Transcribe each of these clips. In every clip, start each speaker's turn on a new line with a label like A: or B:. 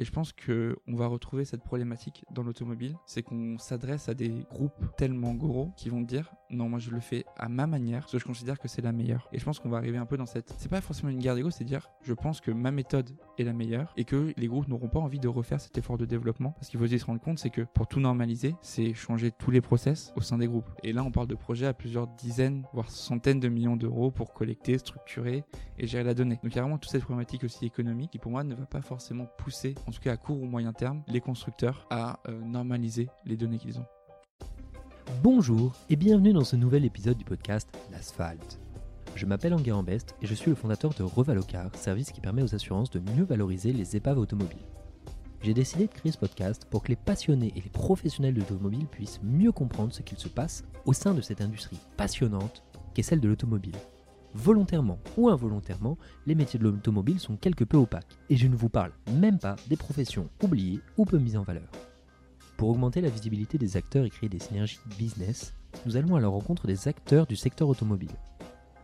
A: Et je pense que on va retrouver cette problématique dans l'automobile, c'est qu'on s'adresse à des groupes tellement gros qui vont dire non, moi je le fais à ma manière, parce que je considère que c'est la meilleure. Et je pense qu'on va arriver un peu dans cette. C'est pas forcément une guerre d'ego, c'est dire je pense que ma méthode est la meilleure et que les groupes n'auront pas envie de refaire cet effort de développement. Parce qu'il faut se rendre compte, c'est que pour tout normaliser, c'est changer tous les process au sein des groupes. Et là, on parle de projets à plusieurs dizaines, voire centaines de millions d'euros pour collecter, structurer et gérer la donnée. Donc il y a vraiment toute cette problématique aussi économique qui pour moi ne va pas forcément pousser, en tout cas à court ou moyen terme, les constructeurs à euh, normaliser les données qu'ils ont.
B: Bonjour et bienvenue dans ce nouvel épisode du podcast L'Asphalte. Je m'appelle Enguerrand Best et je suis le fondateur de Revalocar, service qui permet aux assurances de mieux valoriser les épaves automobiles. J'ai décidé de créer ce podcast pour que les passionnés et les professionnels de l'automobile puissent mieux comprendre ce qu'il se passe au sein de cette industrie passionnante qu'est celle de l'automobile. Volontairement ou involontairement, les métiers de l'automobile sont quelque peu opaques et je ne vous parle même pas des professions oubliées ou peu mises en valeur. Pour augmenter la visibilité des acteurs et créer des synergies business, nous allons à la rencontre des acteurs du secteur automobile.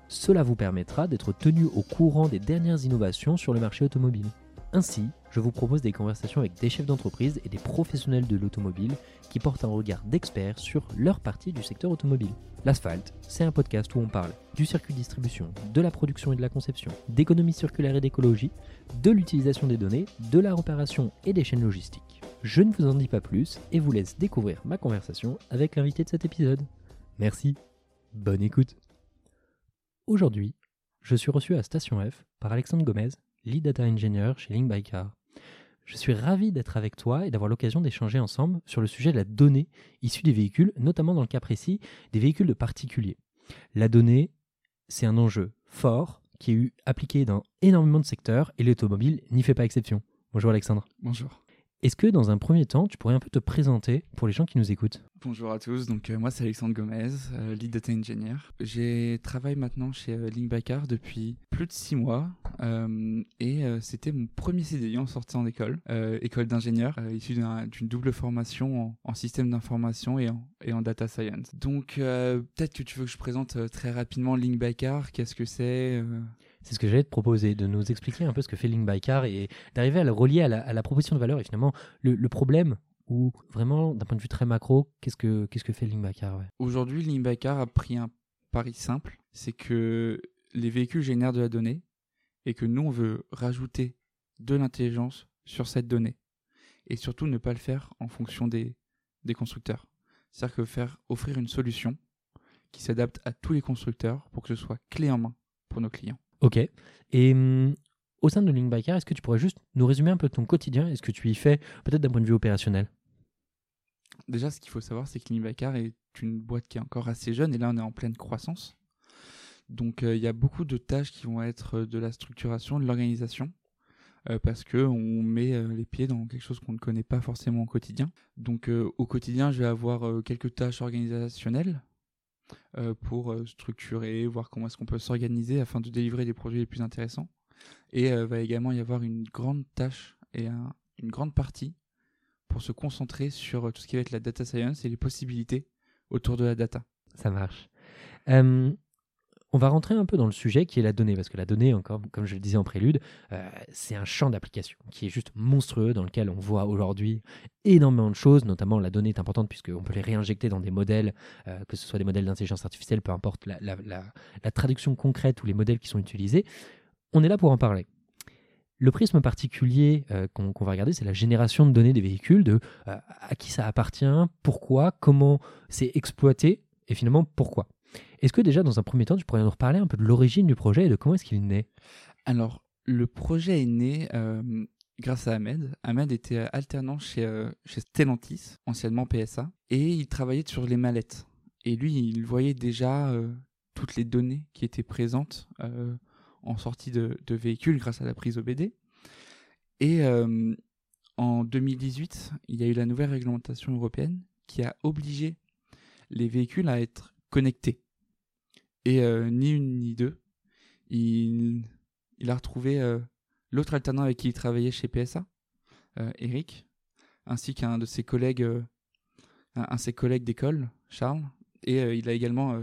B: Cela vous permettra d'être tenu au courant des dernières innovations sur le marché automobile. Ainsi, je vous propose des conversations avec des chefs d'entreprise et des professionnels de l'automobile qui portent un regard d'experts sur leur partie du secteur automobile. L'asphalte, c'est un podcast où on parle du circuit de distribution, de la production et de la conception, d'économie circulaire et d'écologie, de l'utilisation des données, de la réparation et des chaînes logistiques. Je ne vous en dis pas plus et vous laisse découvrir ma conversation avec l'invité de cet épisode. Merci, bonne écoute. Aujourd'hui, je suis reçu à Station F par Alexandre Gomez, lead data engineer chez Link by Car. Je suis ravi d'être avec toi et d'avoir l'occasion d'échanger ensemble sur le sujet de la donnée issue des véhicules, notamment dans le cas précis des véhicules de particuliers. La donnée, c'est un enjeu fort qui est eu appliqué dans énormément de secteurs et l'automobile n'y fait pas exception. Bonjour Alexandre.
A: Bonjour.
B: Est-ce que dans un premier temps, tu pourrais un peu te présenter pour les gens qui nous écoutent?
A: Bonjour à tous, donc euh, moi c'est Alexandre Gomez, euh, lead data engineer. J'ai travaillé maintenant chez euh, Link Bacar depuis plus de six mois et c'était mon premier CDI en sortant d'école, école d'ingénieur, issu d'une double formation en, système d'information et en, et en data science. Donc peut-être que tu veux que je présente très rapidement Link Bacar, qu'est-ce que c'est
B: c'est ce que j'allais te proposer, de nous expliquer un peu ce que fait Link by Car et d'arriver à le relier à la, proposition de valeur et finalement le, problème ou vraiment d'un point de vue très macro, qu'est-ce que, qu'est-ce que fait Link by Car
A: Aujourd'hui, Link by Car a pris un pari simple, c'est que les véhicules génèrent de la donnée et que nous, on veut rajouter de l'intelligence sur cette donnée. Et surtout, ne pas le faire en fonction des, des constructeurs. C'est-à-dire que faire offrir une solution qui s'adapte à tous les constructeurs pour que ce soit clé en main pour nos clients.
B: Ok. Et hum, au sein de Link est-ce que tu pourrais juste nous résumer un peu ton quotidien et ce que tu y fais, peut-être d'un point de vue opérationnel?
A: Déjà, ce qu'il faut savoir, c'est que Link est une boîte qui est encore assez jeune et là, on est en pleine croissance. Donc, euh, il y a beaucoup de tâches qui vont être euh, de la structuration, de l'organisation, euh, parce que on met les pieds dans quelque chose qu'on ne connaît pas forcément au quotidien. Donc, au quotidien, je vais avoir quelques tâches organisationnelles, pour euh, structurer, voir comment est-ce qu'on peut s'organiser afin de délivrer les projets les plus intéressants. Et euh, va également y avoir une grande tâche et une grande partie pour se concentrer sur tout ce qui va être la data science et les possibilités autour de la data.
B: Ça marche. On va rentrer un peu dans le sujet qui est la donnée, parce que la donnée, encore, comme je le disais en prélude, euh, c'est un champ d'application qui est juste monstrueux, dans lequel on voit aujourd'hui énormément de choses, notamment la donnée est importante puisqu'on peut les réinjecter dans des modèles, euh, que ce soit des modèles d'intelligence artificielle, peu importe la, traduction concrète ou les modèles qui sont utilisés. On est là pour en parler. Le prisme particulier euh, qu'on va regarder, c'est la génération de données des véhicules, de à qui ça appartient, pourquoi, comment c'est exploité, et finalement pourquoi. Est-ce que déjà, dans un premier temps, tu pourrais nous reparler un peu de l'origine du projet et de comment est-ce qu'il est né
A: Alors, le projet est né euh, grâce à Ahmed. Ahmed était alternant chez, euh, chez Stellantis, anciennement PSA, et il travaillait sur les mallettes. Et lui, il voyait déjà euh, toutes les données qui étaient présentes en sortie de, de véhicules grâce à la prise OBD. Et en 2018, il y a eu la nouvelle réglementation européenne qui a obligé les véhicules à être connectés. Et euh, ni une ni deux, il, a retrouvé euh, l'autre alternant avec qui il travaillait chez PSA, euh, Eric, ainsi qu'un de ses collègues, un, de ses collègues d'école, Charles, et il a également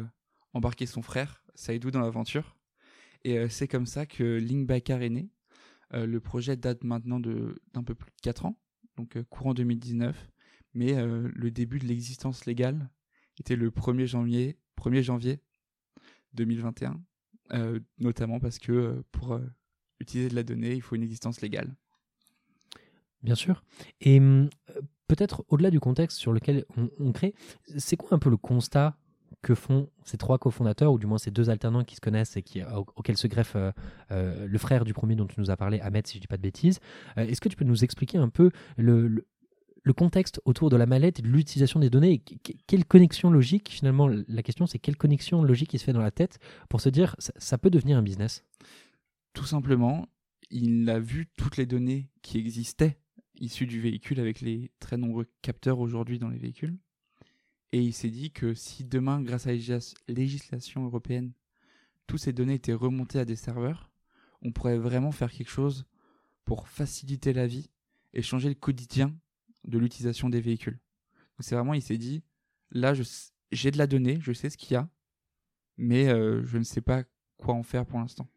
A: embarqué son frère, Saïdou, dans l'aventure. Et c'est comme ça que Link Bakar est né. Le projet date maintenant d'un peu plus de 4 ans, donc courant 2019, mais le début de l'existence légale était le 1er janvier, 1er janvier 2021, notamment parce que pour utiliser de la donnée, il faut une existence légale.
B: Bien sûr. Et hum, peut-être au-delà du contexte sur lequel on crée, c'est quoi un peu le constat que font ces trois cofondateurs, ou du moins ces deux alternants qui se connaissent et euh, auxquels se greffe euh, euh, le frère du premier dont tu nous as parlé, Ahmed, si je ne dis pas de bêtises. Est-ce que tu peux nous expliquer un peu le, contexte autour de la mallette et de l'utilisation des données Quelle connexion logique, finalement, la question c'est quelle connexion logique il se fait dans la tête pour se dire ça, ça peut devenir un business?
A: Tout simplement, il a vu toutes les données qui existaient issues du véhicule avec les très nombreux capteurs aujourd'hui dans les véhicules. Et il s'est dit que si demain, grâce à la législation européenne, toutes ces données étaient remontées à des serveurs, on pourrait vraiment faire quelque chose pour faciliter la vie et changer le quotidien de l'utilisation des véhicules. c'est vraiment, il s'est dit, là, j'ai de la donnée, je sais ce qu'il y a, mais euh, je ne sais pas quoi en faire pour l'instant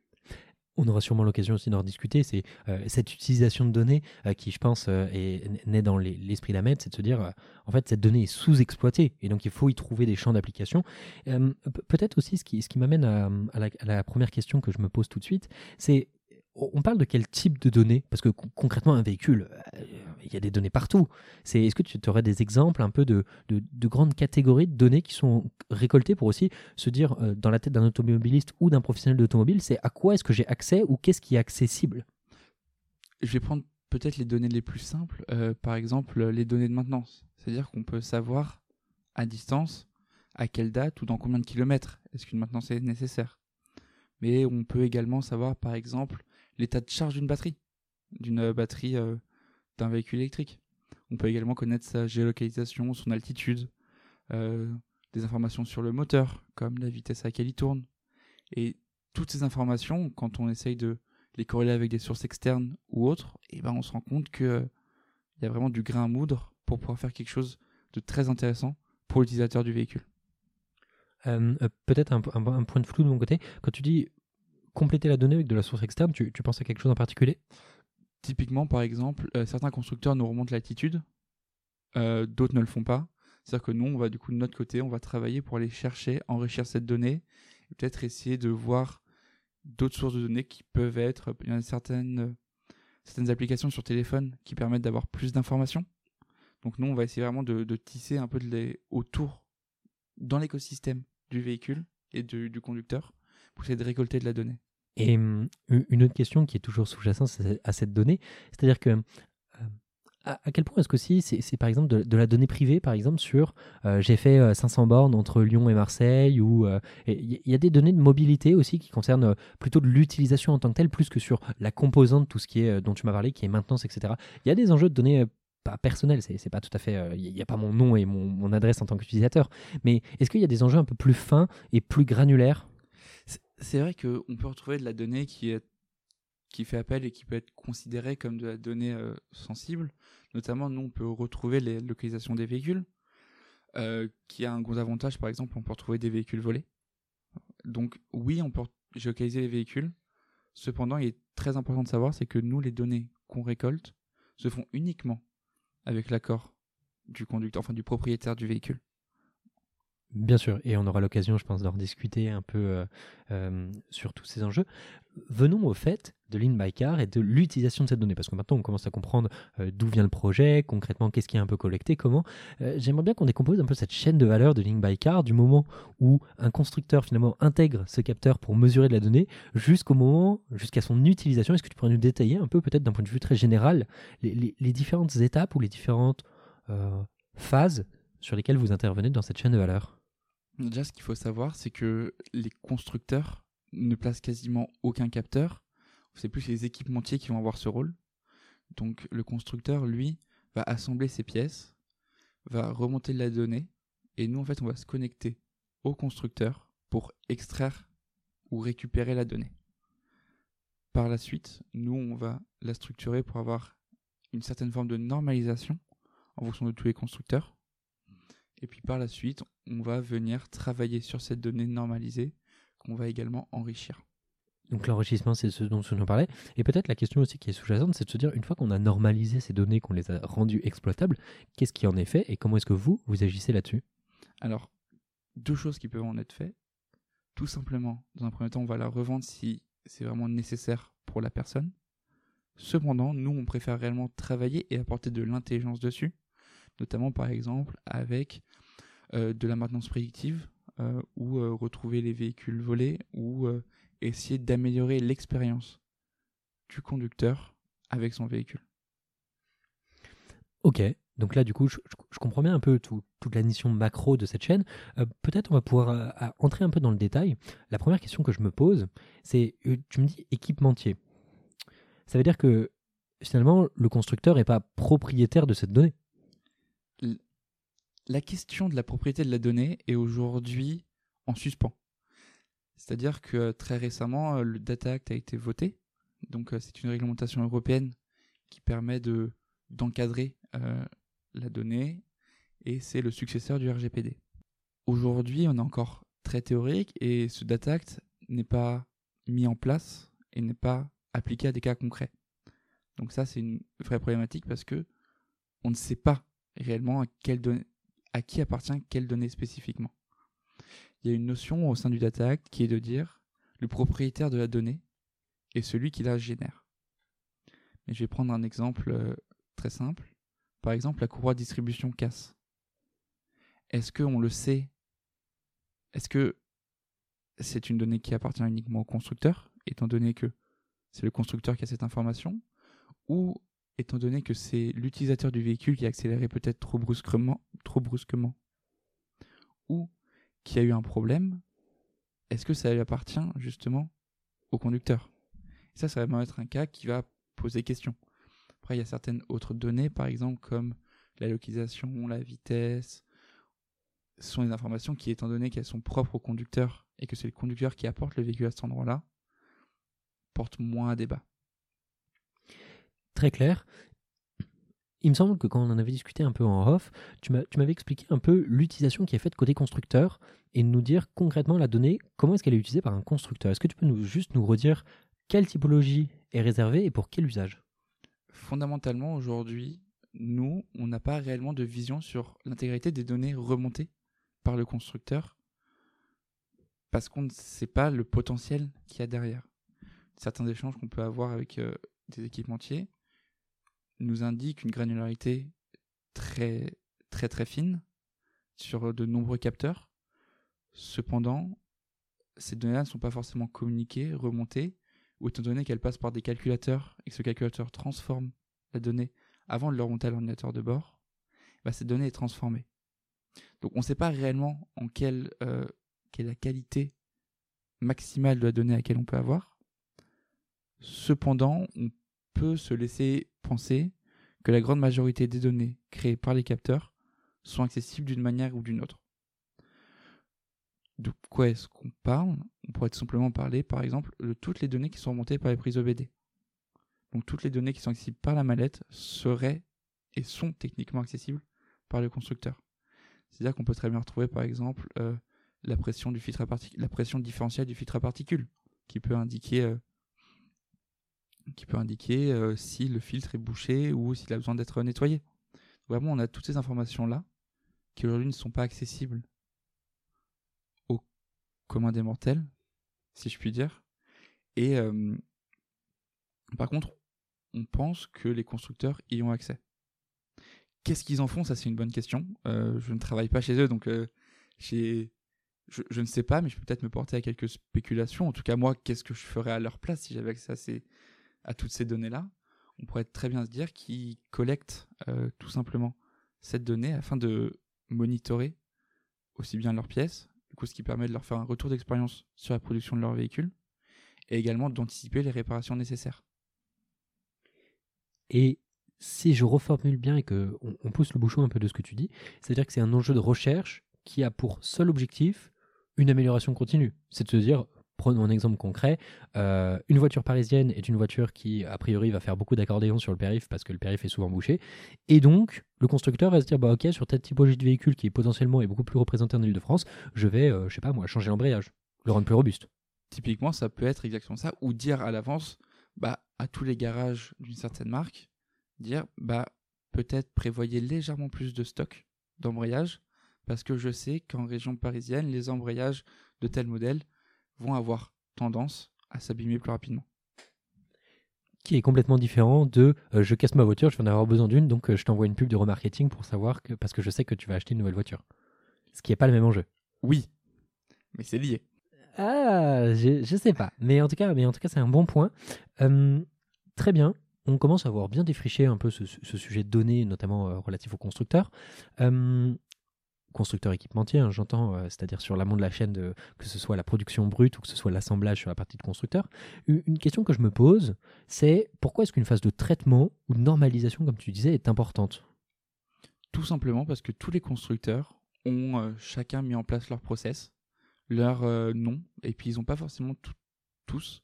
B: on aura sûrement l'occasion aussi d'en discuter, c'est euh, cette utilisation de données euh, qui, je pense, est naît dans l'esprit d'Ahmed, c'est de se dire, en fait, cette donnée est sous-exploitée, et donc il faut y trouver des champs d'application. Peut-être aussi, ce qui, ce qui m'amène à, la, première question que je me pose tout de suite, c'est on parle de quel type de données? Parce que concrètement, un véhicule, euh, il y a des données partout. C'est, est-ce que tu aurais des exemples un peu de, de, grandes catégories de données qui sont récoltées pour aussi se dire, euh, dans la tête d'un automobiliste ou d'un professionnel d'automobile, c'est à quoi est-ce que j'ai accès ou qu'est-ce qui est accessible?
A: Je vais prendre peut-être les données les plus simples, euh, par exemple les données de maintenance. C'est-à-dire qu'on peut savoir à distance à quelle date ou dans combien de kilomètres est-ce qu'une maintenance est nécessaire. Mais on peut également savoir, par exemple, l'état de charge d'une batterie, d'une euh, batterie euh, d'un véhicule électrique. On peut également connaître sa géolocalisation, son altitude, euh, des informations sur le moteur, comme la vitesse à laquelle il tourne. Et toutes ces informations, quand on essaye de les corréler avec des sources externes ou autres, et eh ben on se rend compte qu'il il y a vraiment du grain à moudre pour pouvoir faire quelque chose de très intéressant pour l'utilisateur du véhicule.
B: Peut-être un, un, point de flou de mon côté. Quand tu dis compléter la donnée avec de la source externe, tu, penses à quelque chose en particulier?
A: Typiquement, par exemple, euh, certains constructeurs nous remontent l'altitude, euh, d'autres ne le font pas. C'est-à-dire que nous, on va du coup de notre côté, on va travailler pour aller chercher, enrichir cette donnée, et peut-être essayer de voir d'autres sources de données qui peuvent être, il y a certaines, certaines applications sur téléphone qui permettent d'avoir plus d'informations. Donc nous, on va essayer vraiment de, tisser un peu de les, autour, dans l'écosystème du véhicule et du conducteur, pour essayer de récolter de la donnée.
B: Et une autre question qui est toujours sous-jacente à cette donnée, c'est-à-dire que à, quel point est-ce que si c'est par exemple de, la donnée privée, par exemple sur j'ai fait 500 euh, bornes entre Lyon et Marseille, ou il y, a des données de mobilité aussi qui concernent plutôt de l'utilisation en tant que telle, plus que sur la composante, tout ce qui est dont tu m'as parlé, qui est maintenance, etc. Il y a des enjeux de données pas personnels, c'est pas tout à fait, il n'y a pas mon nom et mon adresse en tant qu'utilisateur, mais est-ce qu'il y a des enjeux un peu plus fins et plus granulaires
A: c'est vrai qu'on peut retrouver de la donnée qui, fait appel et qui peut être considérée comme de la donnée euh, sensible. Notamment, nous, on peut retrouver les localisations des véhicules, euh, qui a un gros avantage, par exemple, on peut retrouver des véhicules volés. Donc oui, on peut géolocaliser les véhicules. Cependant, il est très important de savoir, c'est que nous, les données qu'on récolte se font uniquement avec l'accord du conducteur, enfin du propriétaire du véhicule.
B: Bien sûr, et on aura l'occasion, je pense, d'en discuter un peu euh, euh, sur tous ces enjeux. Venons au fait de l'InByCar et de l'utilisation de cette donnée, parce que maintenant on commence à comprendre euh, d'où vient le projet, concrètement qu'est-ce qui est un peu collecté, comment. J'aimerais bien qu'on décompose un peu cette chaîne de valeur de l'InByCar du moment où un constructeur finalement intègre ce capteur pour mesurer de la donnée jusqu'au moment, jusqu'à son utilisation. Est-ce que tu pourrais nous détailler un peu, peut-être d'un point de vue très général, les différentes étapes ou les différentes phases sur lesquelles vous intervenez dans cette chaîne de valeur?
A: Déjà, ce qu'il faut savoir, c'est que les constructeurs ne placent quasiment aucun capteur. C'est plus les équipementiers qui vont avoir ce rôle. Donc, le constructeur, lui, va assembler ses pièces, va remonter la donnée, et nous, en fait, on va se connecter au constructeur pour extraire ou récupérer la donnée. Par la suite, nous, on va la structurer pour avoir une certaine forme de normalisation en fonction de tous les constructeurs. Et puis par la suite, on va venir travailler sur cette donnée normalisée qu'on va également enrichir.
B: Donc l'enrichissement, c'est ce dont on parlait. Et peut-être la question aussi qui est sous-jacente, c'est de se dire, une fois qu'on a normalisé ces données, qu'on les a rendues exploitables, qu'est-ce qui en est fait et comment est-ce que vous, vous agissez là-dessus?
A: Alors, deux choses qui peuvent en être faites. Tout simplement, dans un premier temps, on va la revendre si c'est vraiment nécessaire pour la personne. Cependant, nous, on préfère réellement travailler et apporter de l'intelligence dessus, notamment par exemple avec euh, de la maintenance prédictive euh, ou euh, retrouver les véhicules volés ou essayer d'améliorer l'expérience du conducteur avec son véhicule.
B: Ok, donc là du coup je, comprends bien un peu toute la mission macro de cette chaîne. Peut-être on va pouvoir entrer un peu dans le détail. La première question que je me pose, c'est tu me dis équipementier. Ça veut dire que finalement, le constructeur n'est pas propriétaire de cette donnée.
A: La question de la propriété de la donnée est aujourd'hui en suspens. C'est-à-dire que euh, très récemment, euh, le Data Act a été voté. Donc euh, c'est une réglementation européenne qui permet de d'encadrer la donnée et c'est le successeur du RGPD. Aujourd'hui, on est encore très théorique et ce Data Act n'est pas mis en place et n'est pas appliqué à des cas concrets. Donc ça, c'est une vraie problématique parce que on ne sait pas réellement à, à qui appartient quelle donnée spécifiquement. Il y a une notion au sein du Data Act qui est de dire le propriétaire de la donnée est celui qui la génère. Mais je vais prendre un exemple euh, très simple. Par exemple, la courroie distribution casse. Est-ce qu'on le sait? Est-ce que c'est une donnée qui appartient uniquement au constructeur, étant donné que c'est le constructeur qui a cette information, étant donné que c'est l'utilisateur du véhicule qui a accéléré peut-être trop brusquement, trop brusquement, ou qui a eu un problème, est-ce que ça lui appartient justement au conducteur? Ça, ça va vraiment être un cas qui va poser question. Après, il y a certaines autres données, par exemple comme la localisation, la vitesse, ce sont des informations qui, étant donné qu'elles sont propres au conducteur et que c'est le conducteur qui apporte le véhicule à cet endroit-là, porte moins à débat.
B: Très clair. Il me semble que quand on en avait discuté un peu en off, tu m'avais expliqué un peu l'utilisation qui est faite côté constructeur et nous dire concrètement la donnée, comment est-ce qu'elle est utilisée par un constructeur? Est-ce que tu peux nous, juste nous redire quelle typologie est réservée et pour quel usage?
A: Fondamentalement, aujourd'hui, nous, on n'a pas réellement de vision sur l'intégrité des données remontées par le constructeur parce qu'on ne sait pas le potentiel qu'il y a derrière certains échanges qu'on peut avoir avec euh, des équipementiers nous indiquent une granularité très très très fine sur de nombreux capteurs. Cependant, ces données-là ne sont pas forcément communiquées, remontées, ou étant donné qu'elles passent par des calculateurs et que ce calculateur transforme la donnée avant de le remonter à l'ordinateur de bord, bah, cette donnée est transformée. Donc on ne sait pas réellement en quelle, euh, quelle est la qualité maximale de la donnée à laquelle on peut avoir. Cependant, on se laisser penser que la grande majorité des données créées par les capteurs sont accessibles d'une manière ou d'une autre. De quoi est-ce qu'on parle? On pourrait tout simplement parler, par exemple, de toutes les données qui sont remontées par les prises OBD. Donc toutes les données qui sont accessibles par la mallette seraient et sont techniquement accessibles par le constructeur. C'est-à-dire qu'on peut très bien retrouver, par exemple, euh, la pression du filtre à la pression différentielle du filtre à particules, qui peut indiquer euh, qui peut indiquer euh, si le filtre est bouché ou s'il a besoin d'être nettoyé. Vraiment, on a toutes ces informations-là qui aujourd'hui ne sont pas accessibles au commun des mortels, si je puis dire. Et euh, par contre, on pense que les constructeurs y ont accès. Qu'est-ce qu'ils en font? Ça, c'est une bonne question. Euh, je ne travaille pas chez eux, donc je, je, ne sais pas, mais je peux peut-être me porter à quelques spéculations. En tout cas, moi, qu'est-ce que je ferais à leur place si j'avais accès à ces, à toutes ces données-là, on pourrait très bien se dire qu'ils collectent euh, tout simplement cette donnée afin de monitorer aussi bien leurs pièces, du ce qui permet de leur faire un retour d'expérience sur la production de leur véhicule, et également d'anticiper les réparations nécessaires.
B: Et si je reformule bien et que on, pousse le bouchon un peu de ce que tu dis, c'est-à-dire que c'est un enjeu de recherche qui a pour seul objectif une amélioration continue. C'est de se dire, Prenons un exemple concret. Euh, une voiture parisienne est une voiture qui, a priori, va faire beaucoup d'accordéons sur le périph' parce que le périph' est souvent bouché. Et donc, le constructeur va se dire bah, Ok, sur cette typologie de véhicule qui potentiellement est beaucoup plus représentée en Ile-de-France, je vais, euh, je sais pas moi, changer l'embrayage, le rendre plus robuste.
A: typiquement, ça peut être exactement ça, ou dire à l'avance, bah, à tous les garages d'une certaine marque, dire, bah, peut-être prévoyez légèrement plus de stock d'embrayage, parce que je sais qu'en région parisienne, les embrayages de tel modèle vont avoir tendance à s'abîmer plus rapidement.
B: Qui est complètement différent de euh, je casse ma voiture, je vais en avoir besoin d'une, donc euh, je t'envoie une pub de remarketing pour savoir que, parce que je sais que tu vas acheter une nouvelle voiture. Ce qui n'est pas le même enjeu.
A: Oui, mais c'est lié.
B: Ah, je, je sais pas. Mais en tout cas, mais en tout cas, c'est un bon point. Euh, très bien. On commence à avoir bien défriché un peu ce, ce sujet de données, notamment euh, relatif aux constructeurs. Constructeurs équipementiers, hein, j'entends, euh, c'est-à-dire sur l'amont de la chaîne, que ce soit la production brute ou que ce soit l'assemblage sur la partie de constructeur. Une, question que je me pose, c'est pourquoi est-ce qu'une phase de traitement ou de normalisation, comme tu disais, est importante?
A: Tout simplement parce que tous les constructeurs ont euh, chacun mis en place leur process, leur euh, nom, et puis ils n'ont pas forcément tous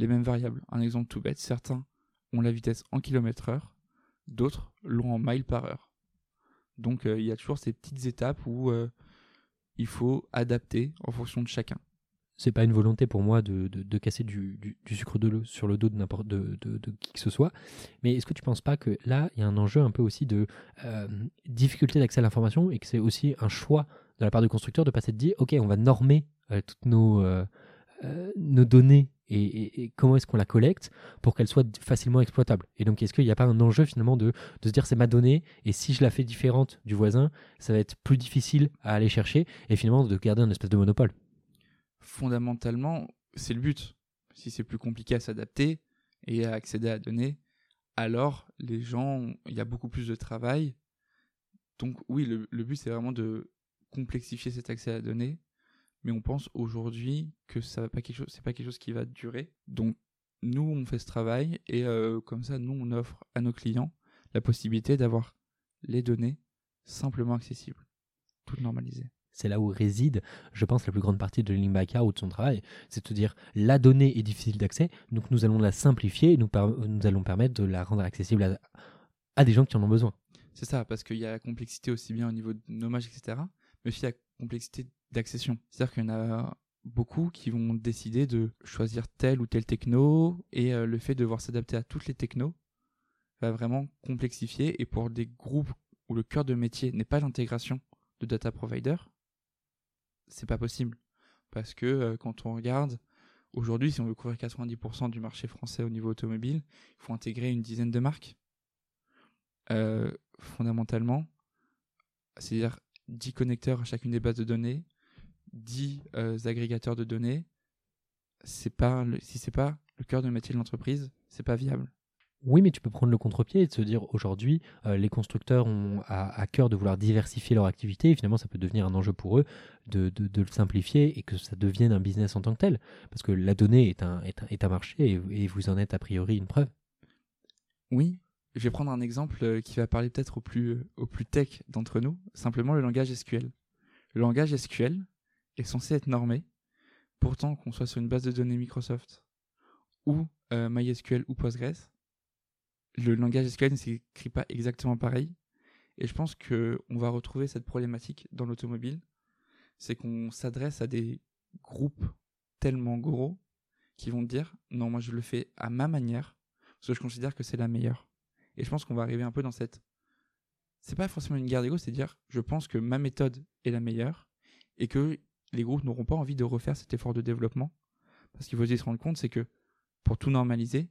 A: les mêmes variables. Un exemple tout bête, certains ont la vitesse en kilomètre heure, d'autres l'ont en miles par heure. Donc euh, il y a toujours ces petites étapes où euh, il faut adapter en fonction de chacun.
B: c'est pas une volonté pour moi de, de- casser du, du- sucre de l'eau sur le dos de n'importe de, de- qui que ce soit. Mais est-ce que tu penses pas que là, il y a un enjeu un peu aussi de euh, difficulté d'accès à l'information et que c'est aussi un choix de la part du constructeur de passer de dire, ok, on va normer toutes nos, euh, nos données et, comment est-ce qu'on la collecte pour qu'elle soit facilement exploitable. Et donc, est-ce qu'il n'y a pas un enjeu finalement de, de se dire c'est ma donnée et si je la fais différente du voisin, ça va être plus difficile à aller chercher et finalement de garder un espèce de monopole?
A: Fondamentalement, c'est le but. Si c'est plus compliqué à s'adapter et à accéder à la donnée, alors les gens, il y a beaucoup plus de travail. Donc oui, le, le but c'est vraiment de complexifier cet accès à la donnée, mais on pense aujourd'hui que ça va pas quelque chose, c'est pas quelque chose qui va durer. Donc nous on fait ce travail et euh, comme ça nous on offre à nos clients la possibilité d'avoir les données simplement accessibles, toutes normalisées.
B: C'est là où réside, je pense, la plus grande partie de Car ou de son travail. C'est de dire, la donnée est difficile d'accès, donc nous allons la simplifier et nous allons permettre de la rendre accessible à, à des gens qui en ont besoin.
A: C'est ça, parce qu'il y a la complexité aussi bien au niveau de nommage, etc., mais aussi la complexité d'accession. C'est-à-dire qu'il y en a beaucoup qui vont décider de choisir tel ou tel techno, et euh, le fait de devoir s'adapter à toutes les technos va vraiment complexifier, et pour des groupes où le cœur de métier n'est pas l'intégration de data provider, c'est pas possible. Parce que euh, quand on regarde, aujourd'hui, si on veut couvrir 90% du marché français au niveau automobile, il faut intégrer une dizaine de marques. Euh, fondamentalement, c'est-à-dire 10 connecteurs à chacune des bases de données, 10 euh, agrégateurs de données, c'est pas le- si c'est pas le cœur de métier de l'entreprise, c'est pas viable.
B: Oui, mais tu peux prendre le contre-pied et te se dire, aujourd'hui, euh, les constructeurs ont à, à cœur de vouloir diversifier leur activité, et finalement, ça peut devenir un enjeu pour eux de, de- de le simplifier et que ça devienne un business en tant que tel. Parce que la donnée est un, est un, est un marché et, et vous en êtes a priori une preuve.
A: Oui, je vais prendre un exemple euh, qui va parler peut-être au plus, au plus tech d'entre nous, simplement le langage SQL. Le langage SQL est censé être normé, pourtant qu'on soit sur une base de données Microsoft ou euh, MySQL ou Postgres, le langage SQL ne s'écrit pas exactement pareil. Et je pense que on va retrouver cette problématique dans l'automobile, c'est qu'on s'adresse à des groupes tellement gros qui vont dire non, moi je le fais à ma manière parce que je considère que c'est la meilleure. Et je pense qu'on va arriver un peu dans cette. C'est pas forcément une guerre d'ego, c'est dire je pense que ma méthode est la meilleure et que les groupes n'auront pas envie de refaire cet effort de développement. Parce qu'il faut aussi se rendre compte, c'est que pour tout normaliser,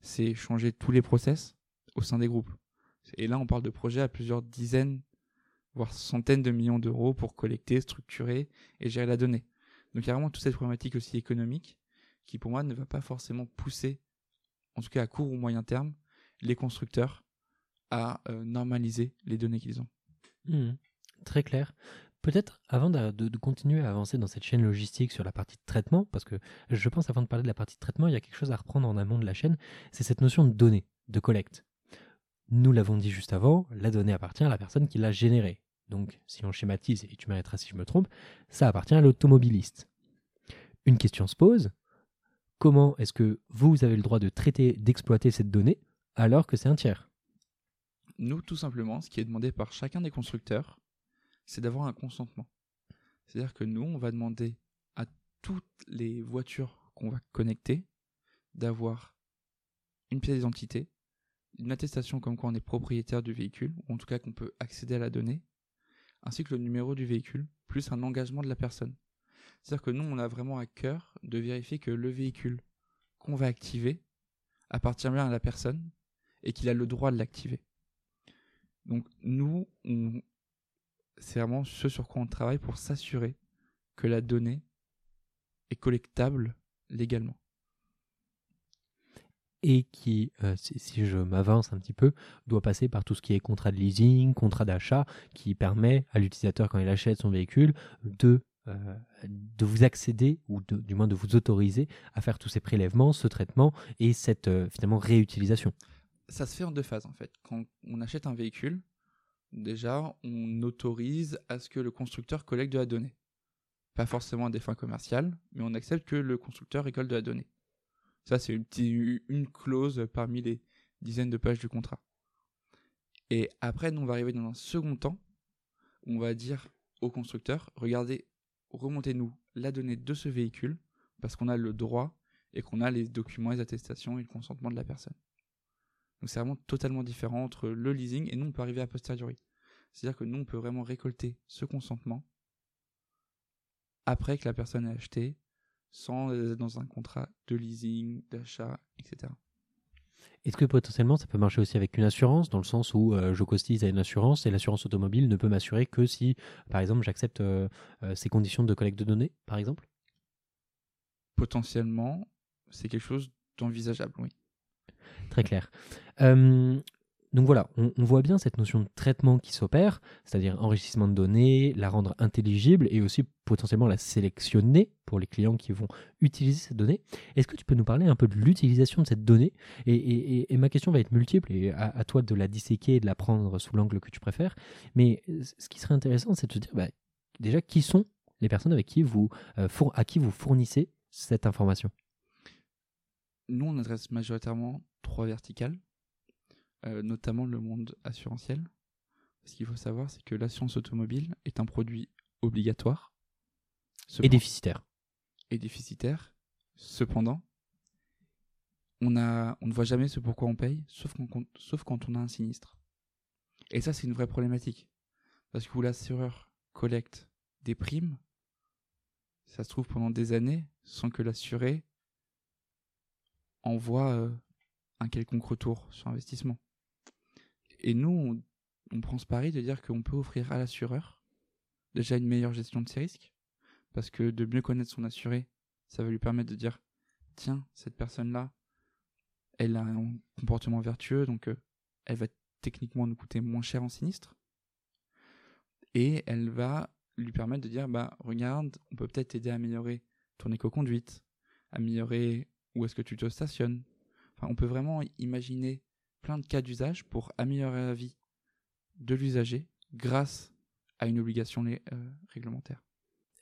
A: c'est changer tous les process au sein des groupes. Et là, on parle de projets à plusieurs dizaines, voire centaines de millions d'euros pour collecter, structurer et gérer la donnée. Donc il y a vraiment toute cette problématique aussi économique qui, pour moi, ne va pas forcément pousser, en tout cas à court ou moyen terme, les constructeurs à euh, normaliser les données qu'ils ont.
B: Mhm. Très clair. Peut-être avant de, continuer à avancer dans cette chaîne logistique sur la partie de traitement, parce que je pense avant de parler de la partie de traitement, il y a quelque chose à reprendre en amont de la chaîne, c'est cette notion de données, de collecte. Nous l'avons dit juste avant, la donnée appartient à la personne qui l'a générée. Donc si on schématise, et tu m'arrêteras si je me trompe, ça appartient à l'automobiliste. Une question se pose, comment est-ce que vous avez le droit de traiter, d'exploiter cette donnée alors que c'est un tiers?
A: Nous, tout simplement, ce qui est demandé par chacun des constructeurs, c'est d'avoir un consentement. C'est-à-dire que nous, on va demander à toutes les voitures qu'on va connecter d'avoir une pièce d'identité, une attestation comme quoi on est propriétaire du véhicule, ou en tout cas qu'on peut accéder à la donnée, ainsi que le numéro du véhicule, plus un engagement de la personne. C'est-à-dire que nous, on a vraiment à cœur de vérifier que le véhicule qu'on va activer appartient bien à la personne et qu'il a le droit de l'activer. Donc nous, c'est vraiment ce sur quoi on travaille pour s'assurer que la donnée est collectable légalement
B: et qui, euh, si, je m'avance un petit peu, doit passer par tout ce qui est contrat de leasing, contrat d'achat, qui permet à l'utilisateur, quand il achète son véhicule, de, euh, de vous accéder, ou du moins de vous autoriser à faire tous ces prélèvements, ce traitement et cette euh, finalement réutilisation.
A: Ça se fait en deux phases en fait. Quand on achète un véhicule, déjà, on autorise à ce que le constructeur collecte de la donnée. Pas forcément à des fins commerciales, mais on accepte que le constructeur récolte de la donnée. Ça, c'est une, clause parmi les dizaines de pages du contrat. Et après, nous, on va arriver dans un second temps. on va dire au constructeur, regardez, remontez-nous la donnée de ce véhicule, parce qu'on a le droit et qu'on a les documents, les attestations et le consentement de la personne. Donc c'est vraiment totalement différent entre le leasing et nous, on peut arriver à posteriori. C'est-à-dire que nous, on peut vraiment récolter ce consentement après que la personne ait acheté, sans être dans un contrat de leasing, d'achat, etc.
B: Est-ce que potentiellement ça peut marcher aussi avec une assurance, dans le sens où euh, je costise à une assurance et l'assurance automobile ne peut m'assurer que si, par exemple, j'accepte euh, euh, ces conditions de collecte de données, par exemple?
A: Potentiellement, c'est quelque chose d'envisageable, oui.
B: Très clair. Donc voilà, on, voit bien cette notion de traitement qui s'opère, c'est-à-dire enrichissement de données, la rendre intelligible et aussi potentiellement la sélectionner pour les clients qui vont utiliser cette donnée. Est-ce que tu peux nous parler un peu de l'utilisation de cette donnée? Et, ma question va être multiple et à, toi de la disséquer et de la prendre sous l'angle que tu préfères. Mais ce qui serait intéressant, c'est de se dire bah, déjà qui sont les personnes avec qui vous, euh, à qui vous fournissez cette information?
A: Nous, on adresse majoritairement trois verticales. Euh, notamment le monde assurantiel. Ce qu'il faut savoir, c'est que l'assurance automobile est un produit obligatoire.
B: Et déficitaire.
A: Et déficitaire. Cependant, on, a, on ne voit jamais ce pourquoi on paye, sauf quand, sauf quand on a un sinistre. Et ça, c'est une vraie problématique. Parce que l'assureur collecte des primes, ça se trouve pendant des années, sans que l'assuré envoie euh, un quelconque retour sur investissement. Et nous, on, prend ce pari de dire qu'on peut offrir à l'assureur déjà une meilleure gestion de ses risques, parce que de mieux connaître son assuré, ça va lui permettre de dire, tiens, cette personne-là, elle a un comportement vertueux, donc euh, elle va techniquement nous coûter moins cher en sinistre. Et elle va lui permettre de dire, bah regarde, on peut peut-être t'aider à améliorer ton éco-conduite, améliorer où est-ce que tu te stationnes. Enfin, on peut vraiment imaginer plein de cas d'usage pour améliorer la vie de l'usager grâce à une obligation euh, réglementaire.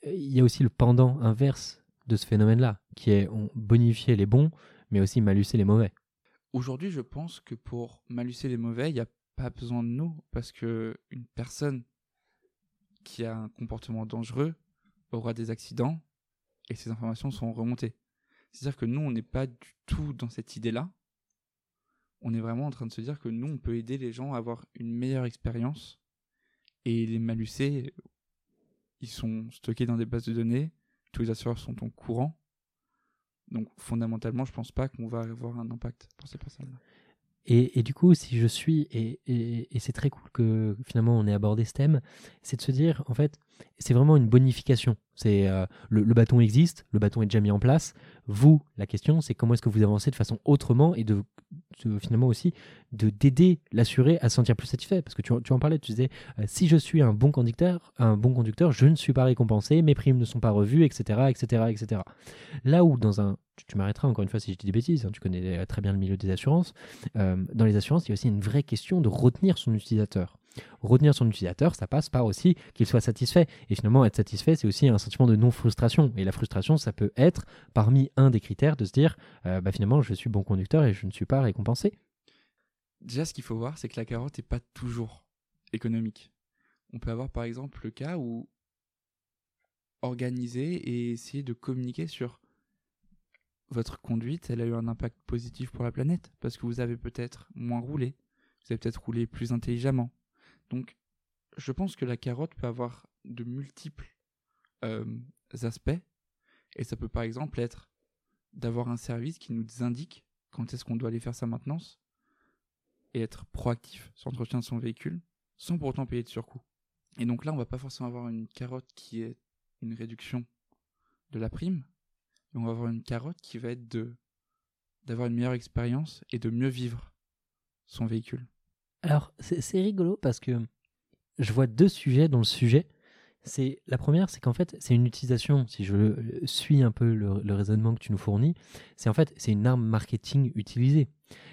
B: Il y a aussi le pendant inverse de ce phénomène-là, qui est on bonifier les bons, mais aussi malucer les mauvais.
A: Aujourd'hui, je pense que pour malucer les mauvais, il n'y a pas besoin de nous, parce que une personne qui a un comportement dangereux aura des accidents et ces informations seront remontées. C'est-à-dire que nous, on n'est pas du tout dans cette idée-là on est vraiment en train de se dire que nous, on peut aider les gens à avoir une meilleure expérience. Et les malucés, ils sont stockés dans des bases de données. Tous les assureurs sont au courant. Donc fondamentalement, je pense pas qu'on va avoir un impact pour ces personnes-là.
B: Et, du coup, si je suis, et, et c'est très cool que finalement on ait abordé ce thème, c'est de se dire, en fait, c'est vraiment une bonification. C'est euh, le, bâton existe, le bâton est déjà mis en place. Vous, la question, c'est comment est-ce que vous avancez de façon autrement et de, finalement aussi de d'aider l'assuré à se sentir plus satisfait. Parce que tu, tu en parlais, tu disais euh, si je suis un bon conducteur, un bon conducteur, je ne suis pas récompensé, mes primes ne sont pas revues, etc., etc., etc. Là où dans un tu, m'arrêteras encore une fois si je dis des bêtises, hein, tu connais très bien le milieu des assurances. Euh, dans les assurances, il y a aussi une vraie question de retenir son utilisateur. Retenir son utilisateur, ça passe par aussi qu'il soit satisfait. Et finalement, être satisfait, c'est aussi un sentiment de non-frustration. Et la frustration, ça peut être parmi un des critères de se dire, euh, bah, finalement, je suis bon conducteur et je ne suis pas récompensé.
A: Déjà, ce qu'il faut voir, c'est que la carotte n'est pas toujours économique. On peut avoir par exemple le cas où, organiser et essayer de communiquer sur votre conduite, elle a eu un impact positif pour la planète parce que vous avez peut-être moins roulé, vous avez peut-être roulé plus intelligemment. Donc, je pense que la carotte peut avoir de multiples euh, aspects et ça peut par exemple être d'avoir un service qui nous indique quand est-ce qu'on doit aller faire sa maintenance et être proactif sur l'entretien de son véhicule sans pour autant payer de surcoût. Et donc là, on va pas forcément avoir une carotte qui est une réduction de la prime, on va avoir une carotte qui va être d'avoir une meilleure expérience et de mieux vivre son véhicule.
B: Alors, c'est rigolo parce que je vois deux sujets dans le sujet. C'est la première, c'est qu'en fait, c'est une utilisation. Si je suis un peu le, raisonnement que tu nous fournis, c'est en fait, c'est une arme marketing utilisée.